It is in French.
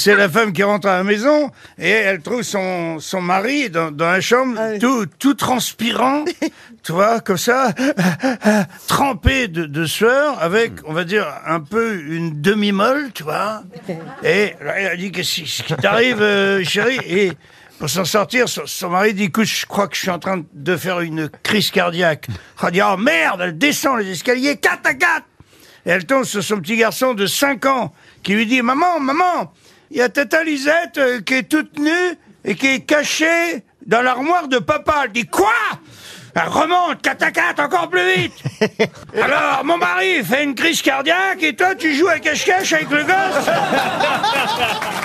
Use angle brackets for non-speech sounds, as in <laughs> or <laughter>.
c'est la femme qui rentre à la maison et elle trouve son, son mari dans, dans la chambre, Ah oui. tout, tout transpirant, <laughs> tu vois, comme ça, <laughs> trempé de, de sueur, avec, on va dire, un peu une demi-molle, tu vois. Et là, elle a dit, qu'est-ce qui ce qui t'arrive, euh, chérie? Et pour s'en sortir, son, son mari dit, écoute, je crois que je suis en train de faire une crise cardiaque. Elle dit, oh merde, elle descend les escaliers, 4 à 4 et elle tombe sur son petit garçon de 5 ans qui lui dit Maman, maman, il y a Tata Lisette euh, qui est toute nue et qui est cachée dans l'armoire de papa. Elle dit Quoi? Elle remonte, 4 à 4, encore plus vite. <laughs> Alors, mon mari fait une crise cardiaque et toi, tu joues à cache-cache avec le gosse? <laughs>